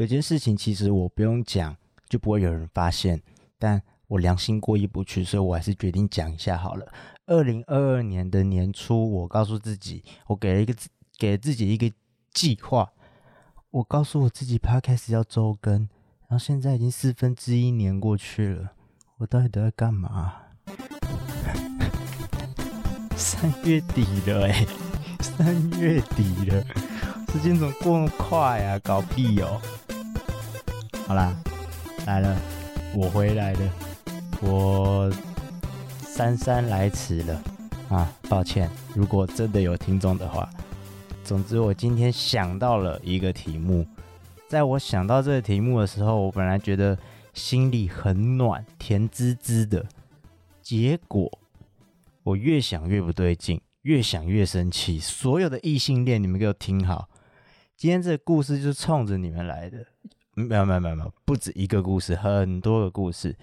有件事情其实我不用讲就不会有人发现，但我良心过意不去，所以我还是决定讲一下好了。二零二二年的年初，我告诉自己，我给了一个给了自己一个计划，我告诉我自己 Podcast 要周更，然后现在已经四分之一年过去了，我到底都在干嘛？三月底了哎、三月底了，时间怎么过那么快啊？搞屁哦！好啦，来了，我回来了，我姗姗来迟了啊，抱歉，如果真的有听众的话。总之，我今天想到了一个题目，在我想到这个题目的时候，我本来觉得心里很暖，甜滋滋的，结果我越想越不对劲，越想越生气。所有的异性恋，你们给我听好，今天这个故事就是冲着你们来的。没有没有没有，不止一个故事，很多个故事。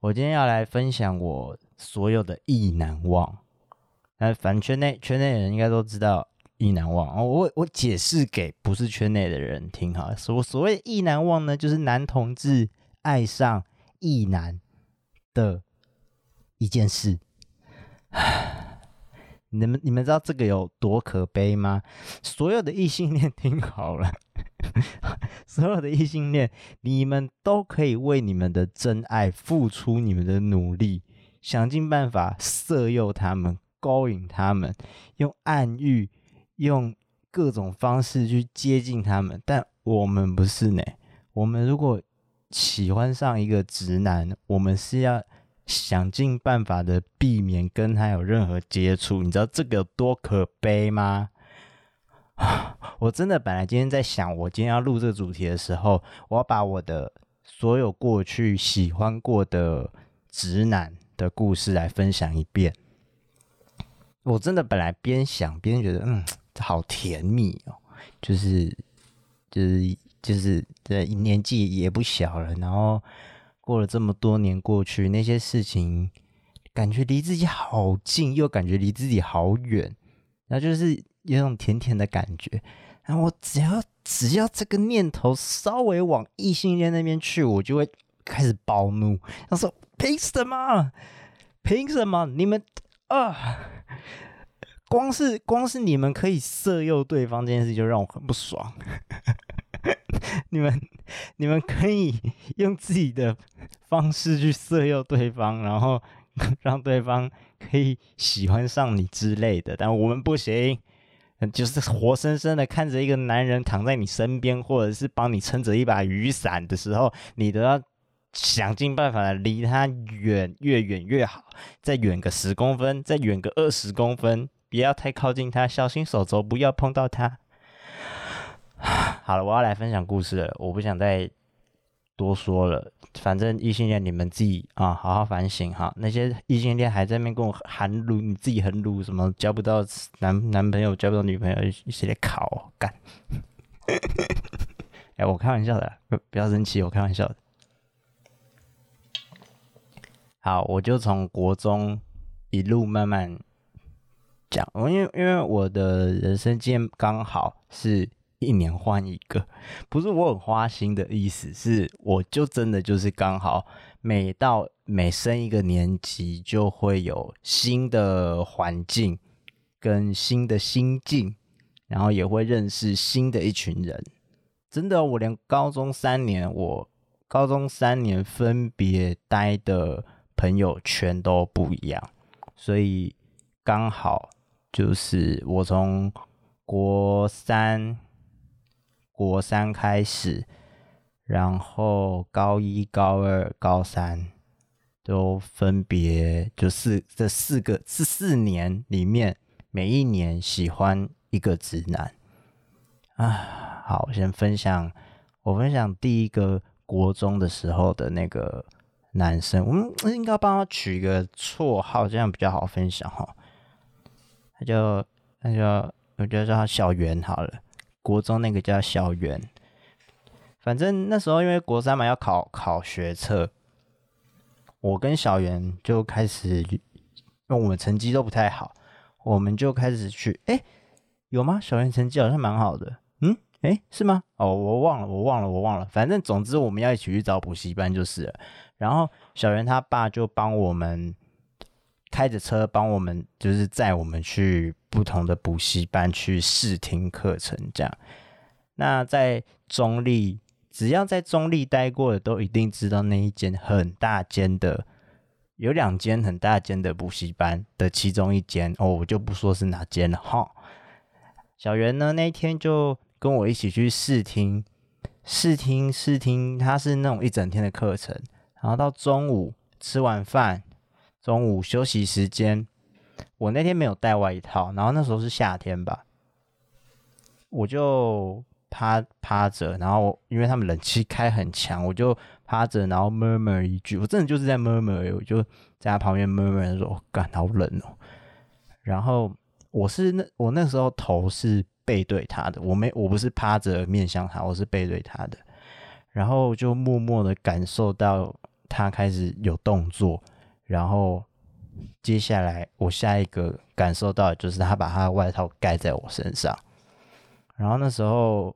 我今天要来分享我所有的意难忘。那反正圈内圈内人应该都知道意难忘。我我解释给不是圈内的人听哈。所所谓意难忘呢，就是男同志爱上意男的一件事。你们你们知道这个有多可悲吗？所有的异性恋听好了。所有的异性恋，你们都可以为你们的真爱付出你们的努力，想尽办法色诱他们、勾引他们，用暗喻、用各种方式去接近他们。但我们不是呢？我们如果喜欢上一个直男，我们是要想尽办法的避免跟他有任何接触。你知道这个有多可悲吗？我真的本来今天在想，我今天要录这个主题的时候，我要把我的所有过去喜欢过的直男的故事来分享一遍。我真的本来边想边觉得，嗯，好甜蜜哦，就是就是就是这年纪也不小了，然后过了这么多年过去，那些事情感觉离自己好近，又感觉离自己好远，然后就是。有种甜甜的感觉，然后我只要只要这个念头稍微往异性恋那边去，我就会开始暴怒。他说：“凭什么？凭什么？你们啊，光是光是你们可以色诱对方这件事，就让我很不爽。你们你们可以用自己的方式去色诱对方，然后让对方可以喜欢上你之类的，但我们不行。”就是活生生的看着一个男人躺在你身边，或者是帮你撑着一把雨伞的时候，你都要想尽办法离他远，越远越好，再远个十公分，再远个二十公分，不要太靠近他，小心手肘不要碰到他。好了，我要来分享故事了，我不想再多说了。反正异性恋你们自己啊，好好反省哈。那些异性恋还在那边跟我含撸，你自己很撸什么交不到男男朋友，交不到女朋友，一起来考干。哎、我开玩笑的，不不要生气，我开玩笑的。好，我就从国中一路慢慢讲，因为因为我的人生经验刚好是。一年换一个，不是我很花心的意思，是我就真的就是刚好每到每升一个年级，就会有新的环境跟新的心境，然后也会认识新的一群人。真的，我连高中三年，我高中三年分别待的朋友圈都不一样，所以刚好就是我从国三。国三开始，然后高一、高二、高三都分别就四这四个这四年里面，每一年喜欢一个直男啊。好，我先分享，我分享第一个国中的时候的那个男生，我们应该帮他取一个绰号，这样比较好分享哈。他就他就我就叫他小圆好了。国中那个叫小圆，反正那时候因为国三嘛要考考学测，我跟小圆就开始，因为我们成绩都不太好，我们就开始去，哎，有吗？小圆成绩好像蛮好的，嗯，诶，是吗？哦，我忘了，我忘了，我忘了。反正总之我们要一起去找补习班就是了。然后小圆他爸就帮我们开着车帮我们，就是载我们去不同的补习班去试听课程这样。那在中立，只要在中立待过的，都一定知道那一间很大间的，有两间很大间的补习班的其中一间哦，我就不说是哪间了哈。小圆呢，那一天就。跟我一起去试听，试听，试听，他是那种一整天的课程。然后到中午吃完饭，中午休息时间，我那天没有带外套，然后那时候是夏天吧，我就趴趴着，然后因为他们冷气开很强，我就趴着，然后 murmur 一句，我真的就是在 murmur，我就在他旁边 murmur 说：“我感，好冷哦。”然后我是那我那时候头是。背对他的，我没，我不是趴着面向他，我是背对他的，然后就默默的感受到他开始有动作，然后接下来我下一个感受到就是他把他的外套盖在我身上，然后那时候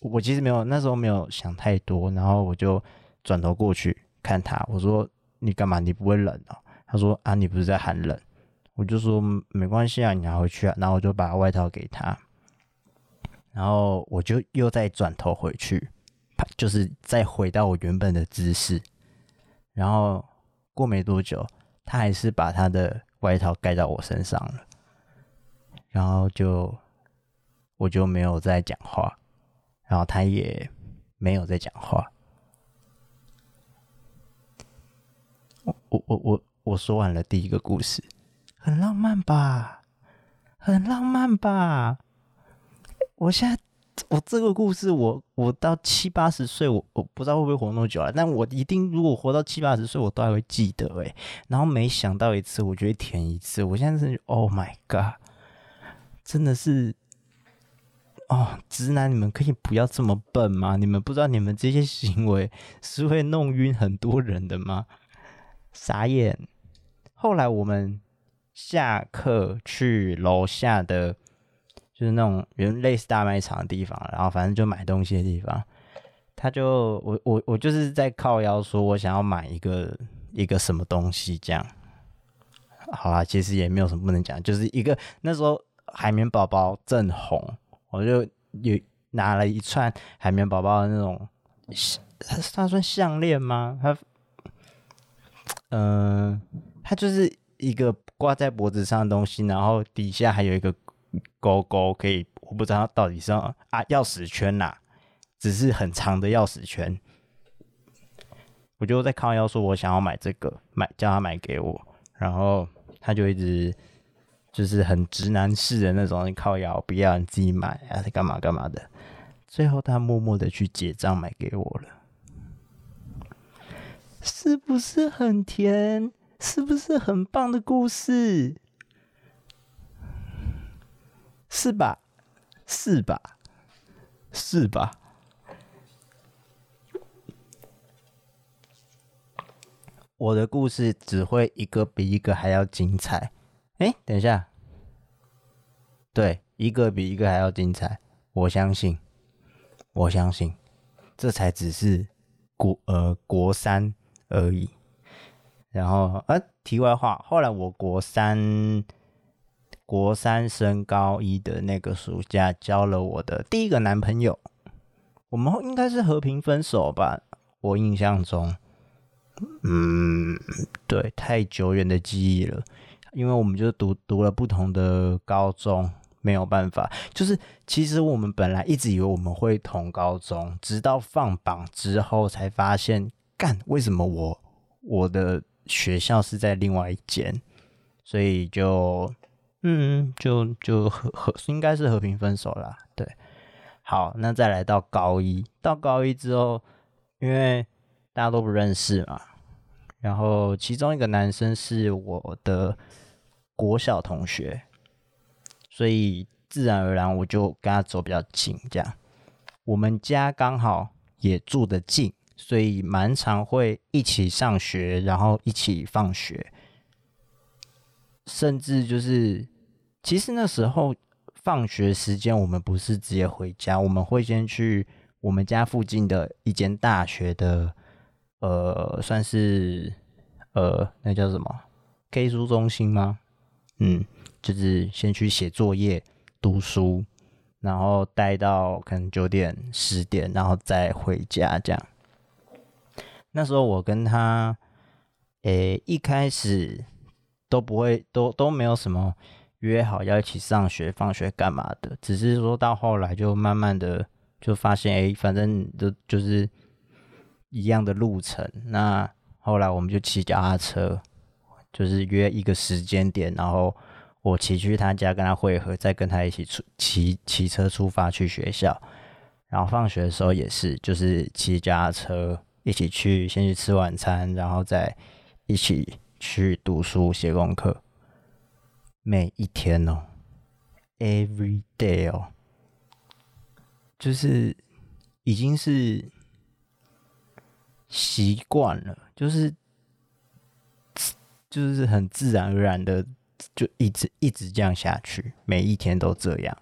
我其实没有，那时候没有想太多，然后我就转头过去看他，我说你干嘛？你不会冷哦？他说啊，你不是在喊冷？我就说没关系啊，你拿回去啊，然后我就把外套给他。然后我就又再转头回去，就是再回到我原本的姿势。然后过没多久，他还是把他的外套盖到我身上了。然后就我就没有再讲话，然后他也没有再讲话。我我我我我说完了第一个故事，很浪漫吧？很浪漫吧？我现在，我这个故事我，我到七八十岁，我我不知道会不会活那么久了，但我一定，如果活到七八十岁，我都还会记得诶。然后每想到一次，我就会舔一次。我现在是，Oh my God，真的是，哦，直男，你们可以不要这么笨吗？你们不知道你们这些行为是会弄晕很多人的吗？傻眼。后来我们下课去楼下的。就是那种原类似大卖场的地方，然后反正就买东西的地方，他就我我我就是在靠腰说，我想要买一个一个什么东西这样。好啦，其实也没有什么不能讲，就是一个那时候海绵宝宝正红，我就有拿了一串海绵宝宝的那种，它它算项链吗？它，嗯、它就是一个挂在脖子上的东西，然后底下还有一个。勾勾可以，我不知道到底是啊钥匙圈呐、只是很长的钥匙圈。我就在靠腰说，我想要买这个，买叫他买给我，然后他就一直就是很直男式的那种靠腰，不要你自己买啊，干嘛干嘛的。最后他默默的去结账买给我了，是不是很甜？是不是很棒的故事？是吧？是吧？是吧？我的故事只会一个比一个还要精彩。哎，等一下，对，一个比一个还要精彩。我相信，我相信，这才只是国呃国三而已。然后，呃，题外话，后来我国三。国三升高一的那个暑假，交了我的第一个男朋友。我们应该是和平分手吧？我印象中，嗯，对，太久远的记忆了。因为我们就读读了不同的高中，没有办法。就是其实我们本来一直以为我们会同高中，直到放榜之后才发现，干，为什么我我的学校是在另外一间？所以就。嗯，就就和和应该是和平分手啦。对，好，那再来到高一，到高一之后，因为大家都不认识嘛，然后其中一个男生是我的国小同学，所以自然而然我就跟他走比较近。这样，我们家刚好也住得近，所以蛮常会一起上学，然后一起放学，甚至就是。其实那时候放学时间，我们不是直接回家，我们会先去我们家附近的一间大学的，呃，算是呃，那叫什么 K 书中心吗？嗯，就是先去写作业、读书，然后待到可能九点、十点，然后再回家这样。那时候我跟他，诶，一开始都不会，都都没有什么约好要一起上学、放学干嘛的，只是说到后来就慢慢的就发现，诶，反正就就是一样的路程。那后来我们就骑脚踏车，就是约一个时间点，然后我骑去他家跟他会合，再跟他一起出骑骑车出发去学校。然后放学的时候也是，就是骑脚踏车。一起去，先去吃晚餐，然后再一起去读书、写功课。每一天哦，every day 哦，就是已经是习惯了，就是就是很自然而然的，就一直一直这样下去，每一天都这样。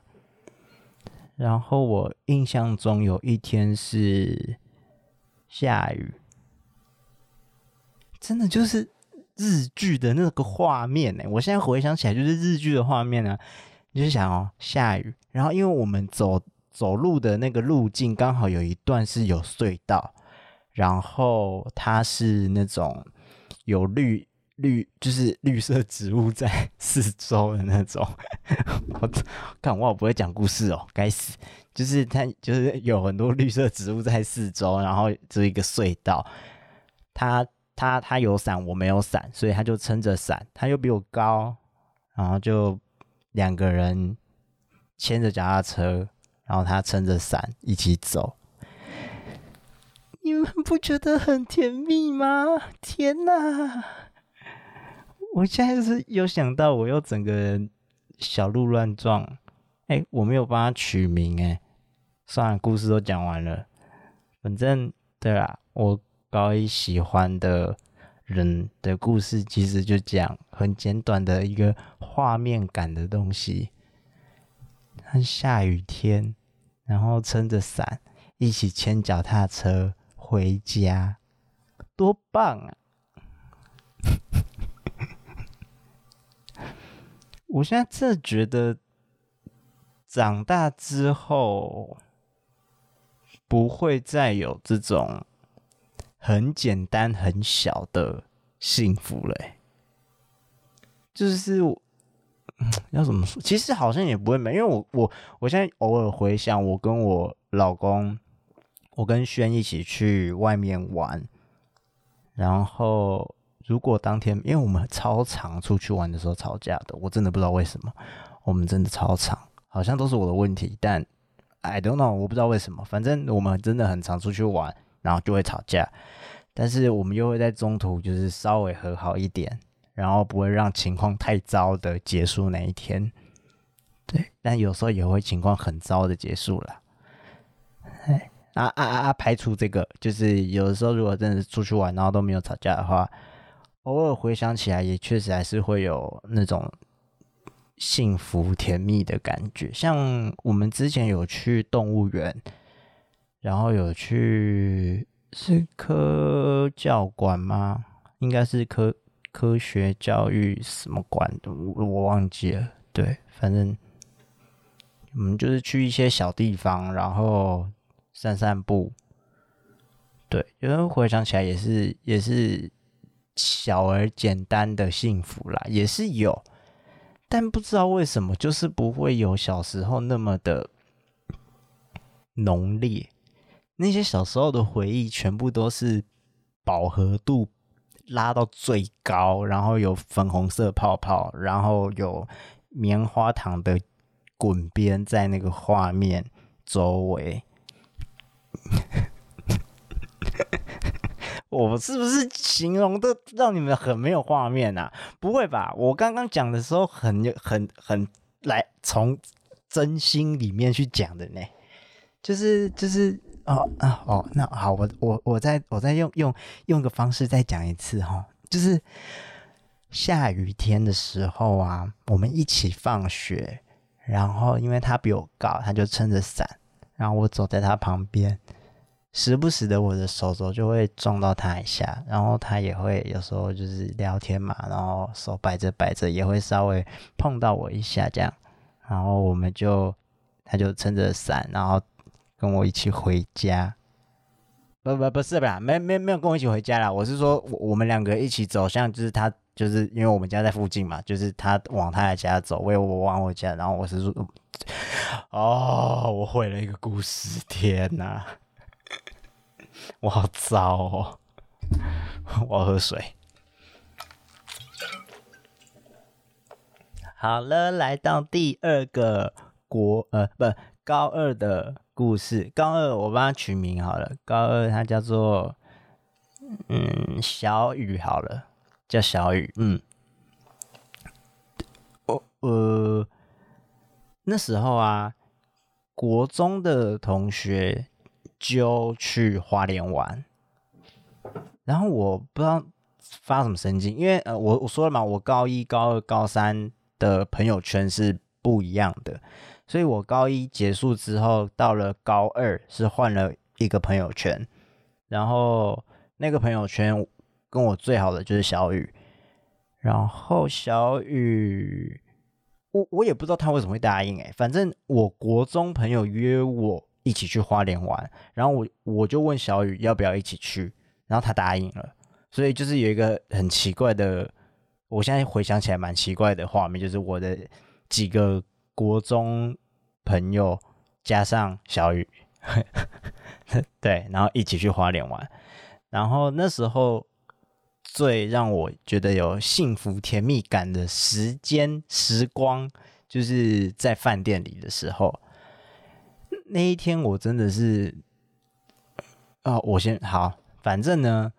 然后我印象中有一天是。下雨，真的就是日剧的那个画面呢。我现在回想起来，就是日剧的画面啊。你就想哦，下雨，然后因为我们走走路的那个路径刚好有一段是有隧道，然后它是那种有绿绿，就是绿色植物在四周的那种。我看我不会讲故事哦，该死。就是它，就是有很多绿色植物在四周，然后这一个隧道。它他他有伞，我没有伞，所以他就撑着伞。他又比我高，然后就两个人牵着脚踏车，然后他撑着伞一起走。你们不觉得很甜蜜吗？天哪！我现在是有想到，我又整个人小鹿乱撞。哎，我没有帮他取名，哎。算了，故事都讲完了。反正对啦，我高一喜欢的人的故事，其实就讲很简短的一个画面感的东西。他下雨天，然后撑着伞，一起牵脚踏车回家，多棒啊！我现在真的觉得，长大之后。不会再有这种很简单、很小的幸福嘞。就是要怎么说？其实好像也不会没，因为我我我现在偶尔回想，我跟我老公，我跟轩一起去外面玩，然后如果当天，因为我们超常出去玩的时候吵架的，我真的不知道为什么，我们真的超常，好像都是我的问题，但。I don't know，我不知道为什么，反正我们真的很常出去玩，然后就会吵架，但是我们又会在中途就是稍微和好一点，然后不会让情况太糟的结束那一天。对，但有时候也会情况很糟的结束了。哎，啊啊啊！排除这个，就是有的时候如果真的出去玩，然后都没有吵架的话，偶尔回想起来，也确实还是会有那种。幸福甜蜜的感觉，像我们之前有去动物园，然后有去是科教馆吗？应该是科科学教育什么馆，我我忘记了。对，反正我们就是去一些小地方，然后散散步。对，有时候回想起来也是也是小而简单的幸福啦，也是有。但不知道为什么，就是不会有小时候那么的浓烈。那些小时候的回忆，全部都是饱和度拉到最高，然后有粉红色泡泡，然后有棉花糖的滚边在那个画面周围。我是不是形容的让你们很没有画面啊？不会吧？我刚刚讲的时候很很很来从真心里面去讲的呢。就是就是哦啊哦，那好，我我我再我再用用用个方式再讲一次哈。就是下雨天的时候啊，我们一起放学，然后因为他比我高，他就撑着伞，然后我走在他旁边，时不时的我的手肘就会撞到他一下，然后他也会有时候就是聊天嘛，然后手摆着摆着也会稍微碰到我一下这样，然后我们就他就撑着伞，然后跟我一起回家。不不不是吧，没没没有跟我一起回家啦。我是说我我们两个一起走向，就是他就是因为我们家在附近嘛，就是他往他的家走，我也我往我家，然后我是说，哦，我毁了一个故事，天哪，我好糟哦，我要喝水。好了，来到第二个国呃不高二的。故事高二，我帮他取名好了。高二他叫做嗯小雨好了，叫小雨。嗯，我呃那时候啊，国中的同学就去花莲玩，然后我不知道发什么神经，因为呃我我说了嘛，我高一、高二、高三的朋友圈是不一样的。所以我高一结束之后，到了高二是换了一个朋友圈，然后那个朋友圈跟我最好的就是小雨，然后小雨，我我也不知道他为什么会答应诶，反正我国中朋友约我一起去花莲玩，然后我我就问小雨要不要一起去，然后他答应了，所以就是有一个很奇怪的，我现在回想起来蛮奇怪的画面，就是我的几个。国中朋友加上小雨，对，然后一起去花莲玩。然后那时候最让我觉得有幸福甜蜜感的时间时光，就是在饭店里的时候。那一天我真的是，哦，我先好，反正呢，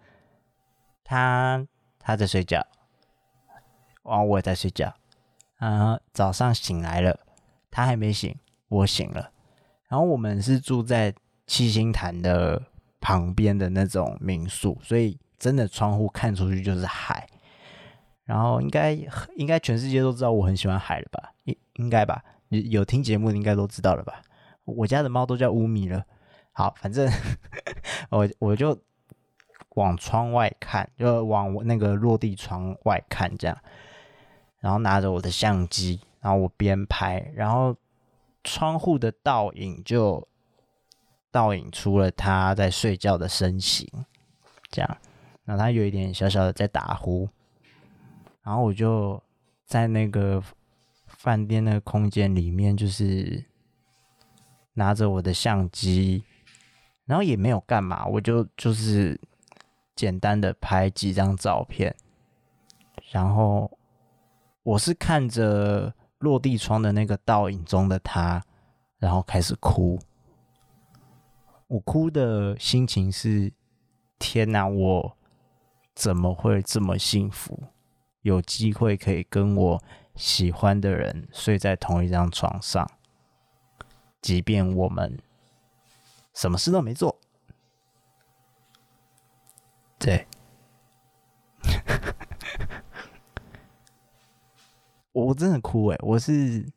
他他在睡觉，然后我也在睡觉，啊，早上醒来了。他还没醒，我醒了。然后我们是住在七星潭的旁边的那种民宿，所以真的窗户看出去就是海。然后应该应该全世界都知道我很喜欢海了吧？应应该吧？有有听节目的应该都知道了吧？我家的猫都叫乌米了。好，反正 我我就往窗外看，就往那个落地窗外看，这样，然后拿着我的相机。然后我边拍，然后窗户的倒影就倒影出了他在睡觉的身形，这样，然后他有一点小小的在打呼，然后我就在那个饭店那个空间里面，就是拿着我的相机，然后也没有干嘛，我就就是简单的拍几张照片，然后我是看着。落地窗的那个倒影中的他，然后开始哭。我哭的心情是：天哪，我怎么会这么幸福？有机会可以跟我喜欢的人睡在同一张床上，即便我们什么事都没做。对。我真的哭诶，我是，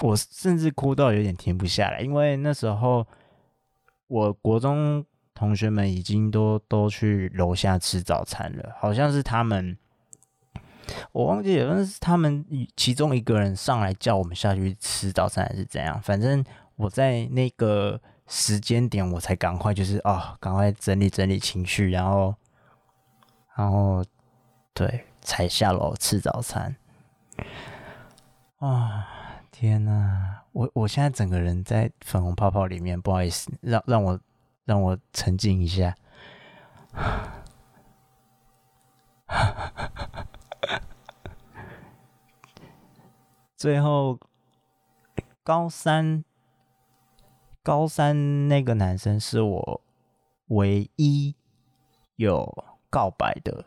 我甚至哭到有点停不下来，因为那时候我国中同学们已经都都去楼下吃早餐了，好像是他们，我忘记了，但是他们其中一个人上来叫我们下去吃早餐还是怎样，反正我在那个时间点我才赶快就是哦，赶快整理整理情绪，然后，然后对。才下楼吃早餐啊！天哪，我我现在整个人在粉红泡泡里面，不好意思，让让我让我沉浸一下。最后，高三高三那个男生是我唯一有告白的。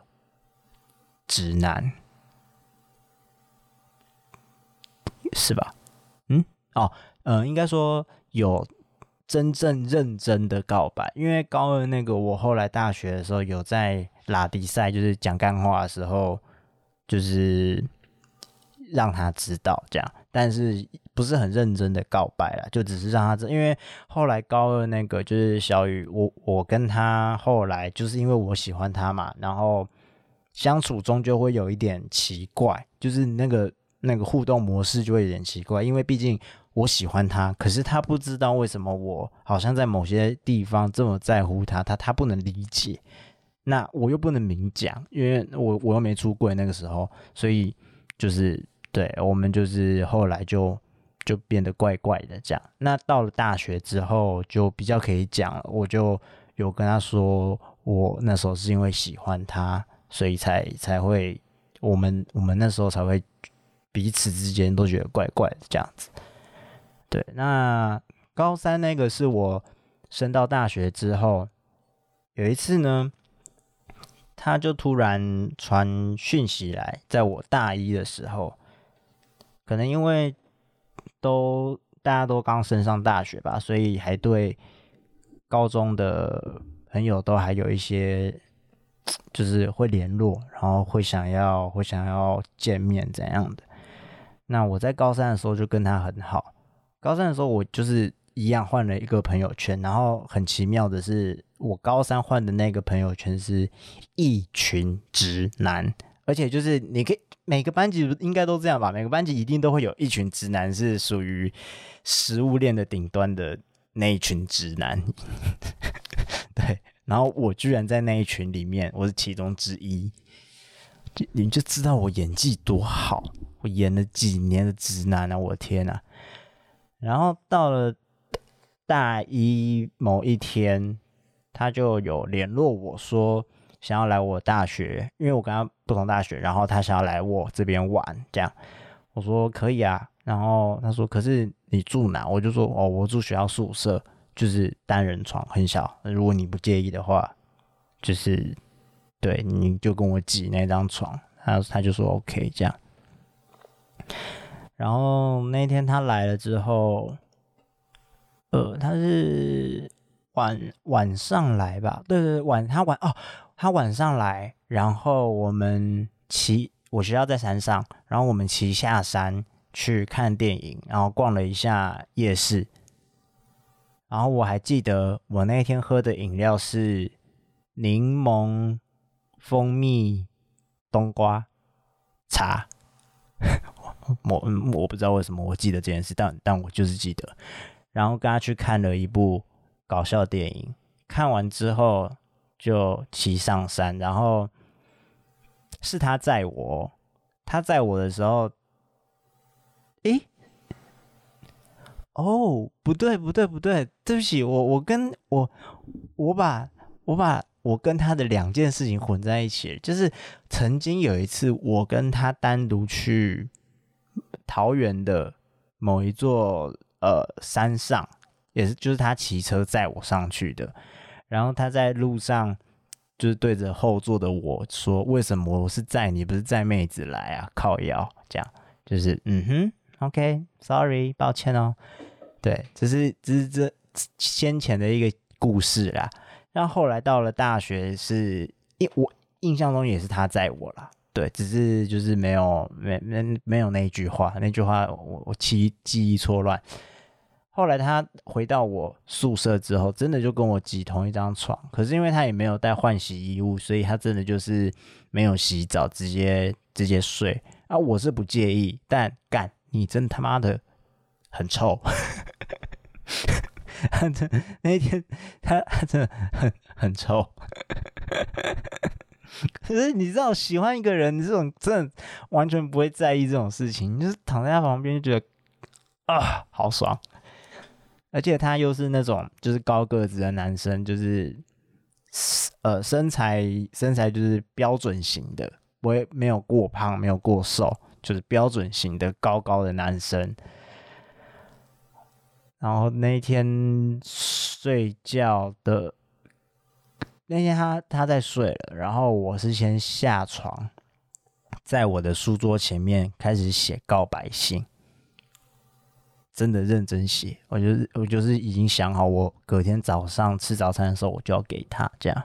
直男。是吧？嗯，哦，呃，应该说有真正认真的告白，因为高二那个，我后来大学的时候有在拉迪赛，就是讲干话的时候，就是让他知道这样，但是不是很认真的告白啦，就只是让他知，因为后来高二那个就是小雨，我我跟他后来就是因为我喜欢他嘛，然后相处中就会有一点奇怪，就是那个那个互动模式就会有点奇怪，因为毕竟我喜欢他，可是他不知道为什么我好像在某些地方这么在乎他，他他不能理解。那我又不能明讲，因为我我又没出柜那个时候，所以就是对我们就是后来就就变得怪怪的这样。那到了大学之后就比较可以讲了，我就有跟他说，我那时候是因为喜欢他，所以才才会我们我们那时候才会彼此之间都觉得怪怪的这样子。对，那高三那个是我升到大学之后有一次呢。他就突然传讯息来，在我大一的时候，可能因为都大家都刚升上大学吧，所以还对高中的朋友都还有一些，就是会联络，然后会想要会想要见面怎样的。那我在高三的时候就跟他很好，高三的时候我就是。一样换了一个朋友圈，然后很奇妙的是，我高三换的那个朋友圈是一群直男，而且就是你可以每个班级应该都这样吧，每个班级一定都会有一群直男是属于食物链的顶端的那一群直男，对，然后我居然在那一群里面，我是其中之一，你就知道我演技多好，我演了几年的直男啊，我的天啊，然后到了。大一某一天，他就有联络我说想要来我大学，因为我跟他不同大学，然后他想要来我这边玩，这样我说可以啊。然后他说可是你住哪？我就说哦，我住学校宿舍，就是单人床，很小。如果你不介意的话，就是对，你就跟我挤那张床。他他就说 OK 这样。然后那天他来了之后。呃，他是晚晚上来吧？对对对，晚他晚哦，他晚上来，然后我们骑，我学校在山上，然后我们骑下山去看电影，然后逛了一下夜市，然后我还记得我那天喝的饮料是柠檬蜂蜜冬瓜茶，我我不知道为什么我记得这件事，但但我就是记得。然后跟他去看了一部搞笑电影，看完之后就骑上山，然后是他载我，他载我的时候，诶，哦，不对不对不对，对不起，我我跟我我把我把我跟他的两件事情混在一起，就是曾经有一次我跟他单独去桃园的某一座。呃，山上也是，就是他骑车载我上去的，然后他在路上就是对着后座的我说：“为什么我是载你，不是载妹子来啊？”靠腰这样，就是嗯哼，OK，Sorry，抱歉哦。对，这是这是这先前的一个故事啦。然后后来到了大学是，是印我印象中也是他载我啦。对，只是就是没有没没没有那一句话，那句话我我记记忆错乱。后来他回到我宿舍之后，真的就跟我挤同一张床。可是因为他也没有带换洗衣物，所以他真的就是没有洗澡，直接直接睡。啊，我是不介意，但干你真他妈的很臭。那一天他他真的很很臭。可是你知道，喜欢一个人你这种真的完全不会在意这种事情，你就是躺在他旁边就觉得啊，好爽。而且他又是那种就是高个子的男生，就是呃身材身材就是标准型的，不会没有过胖，没有过瘦，就是标准型的高高的男生。然后那天睡觉的那天他他在睡了，然后我是先下床，在我的书桌前面开始写告白信。真的认真写，我就是我就是已经想好，我隔天早上吃早餐的时候我就要给他这样。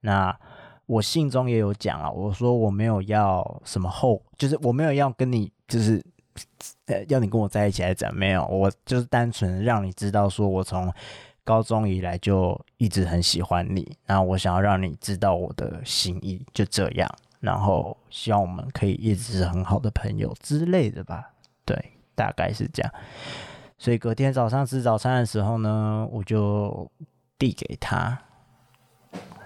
那我信中也有讲啊，我说我没有要什么后，就是我没有要跟你，就是要你跟我在一起还是怎样？没有，我就是单纯让你知道，说我从高中以来就一直很喜欢你，然后我想要让你知道我的心意，就这样，然后希望我们可以一直是很好的朋友之类的吧，对，大概是这样。所以隔天早上吃早餐的时候呢，我就递给他，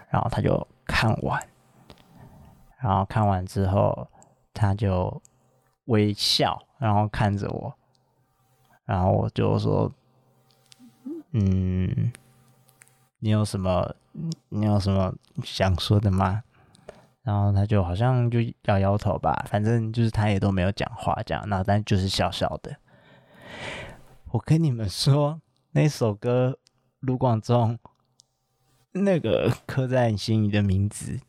然后他就看完，然后看完之后他就微笑，然后看着我，然后我就说：“嗯，你有什么？你有什么想说的吗？”然后他就好像就摇摇头吧，反正就是他也都没有讲话这样，那但就是笑笑的。我跟你们说，那首歌卢广仲那个刻在你心里的名字，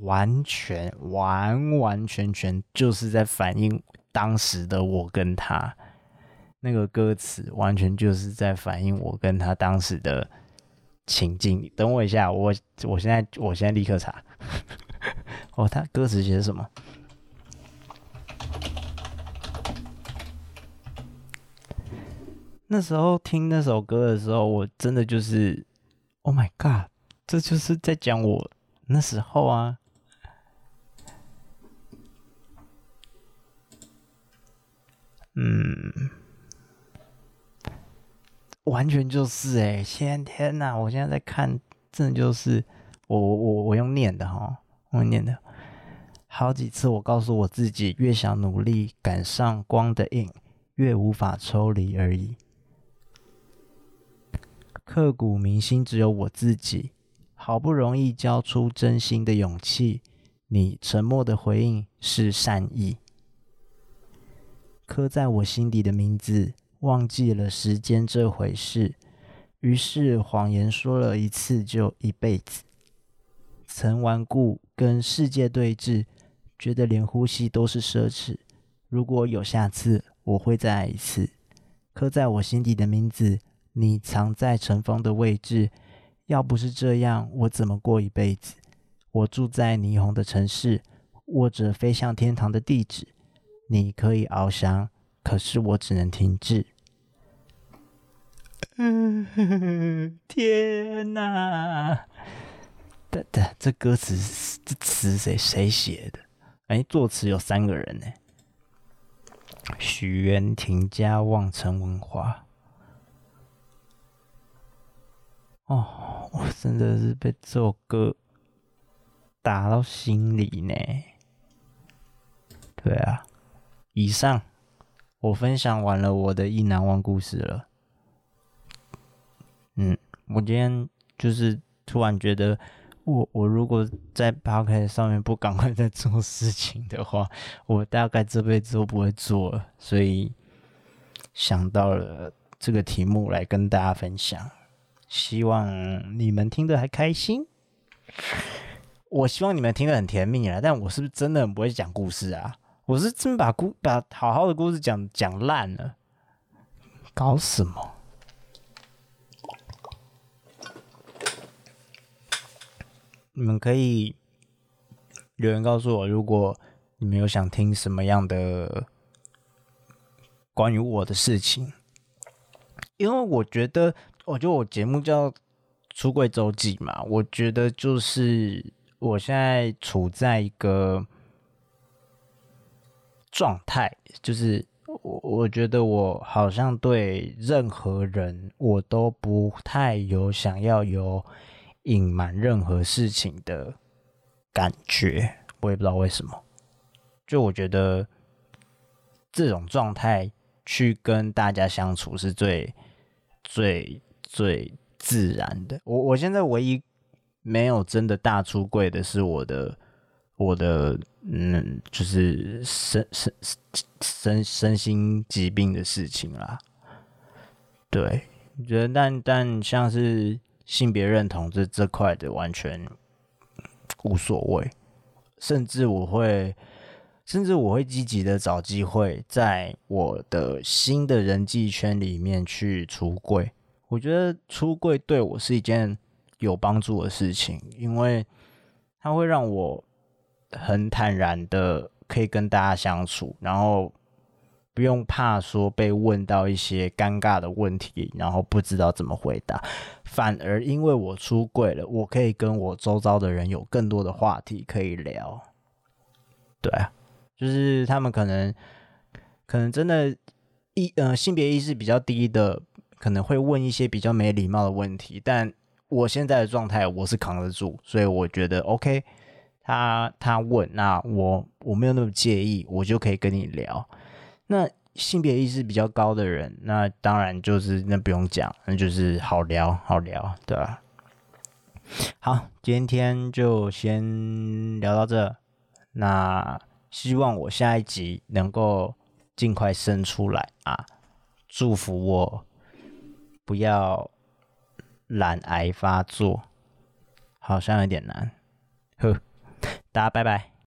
完全完完全全就是在反映当时的我跟他。那个歌词完全就是在反映我跟他当时的情境。等我一下，我我现在我现在立刻查。哦，他歌词写什么？那时候听那首歌的时候，我真的就是，Oh my God，这就是在讲我那时候啊，嗯，完全就是哎，天天呐，我现在在看，真的就是我我我用念的哈，我念的，好几次我告诉我自己，越想努力赶上光的影，越无法抽离而已。刻骨铭心，只有我自己。好不容易交出真心的勇气，你沉默的回应是善意。刻在我心底的名字，忘记了时间这回事。于是谎言说了一次就一辈子。曾顽固跟世界对峙，觉得连呼吸都是奢侈。如果有下次，我会再爱一次。刻在我心底的名字。你藏在尘封的位置，要不是这样，我怎么过一辈子？我住在霓虹的城市，握着飞向天堂的地址。你可以翱翔，可是我只能停滞。嗯，天哪！这这这歌词这词谁谁写的？哎，作词有三个人呢。许愿亭加望城文化。哦，我真的是被这首歌打到心里呢。对啊，以上我分享完了我的意难忘故事了。嗯，我今天就是突然觉得我，我如果在 Podcast 上面不赶快在做事情的话，我大概这辈子都不会做了。所以想到了这个题目来跟大家分享。希望你们听得还开心。我希望你们听得很甜蜜啊！但我是不是真的很不会讲故事啊？我是真把故把好好的故事讲讲烂了，搞什么？你们可以留言告诉我，如果你们有想听什么样的关于我的事情，因为我觉得。我觉得我节目叫《出柜周记》嘛，我觉得就是我现在处在一个状态，就是我我觉得我好像对任何人我都不太有想要有隐瞒任何事情的感觉，我也不知道为什么。就我觉得这种状态去跟大家相处是最最。最自然的，我我现在唯一没有真的大出柜的是我的我的嗯，就是身身身身心疾病的事情啦。对，觉得但但像是性别认同这这块的完全无所谓，甚至我会甚至我会积极的找机会在我的新的人际圈里面去出柜。我觉得出柜对我是一件有帮助的事情，因为它会让我很坦然的可以跟大家相处，然后不用怕说被问到一些尴尬的问题，然后不知道怎么回答。反而因为我出柜了，我可以跟我周遭的人有更多的话题可以聊。对啊，就是他们可能可能真的意呃性别意识比较低的。可能会问一些比较没礼貌的问题，但我现在的状态我是扛得住，所以我觉得 OK。他他问，那我我没有那么介意，我就可以跟你聊。那性别意识比较高的人，那当然就是那不用讲，那就是好聊好聊，对吧？好，今天就先聊到这。那希望我下一集能够尽快生出来啊！祝福我。不要懒癌发作，好像有点难。呵，大家拜拜。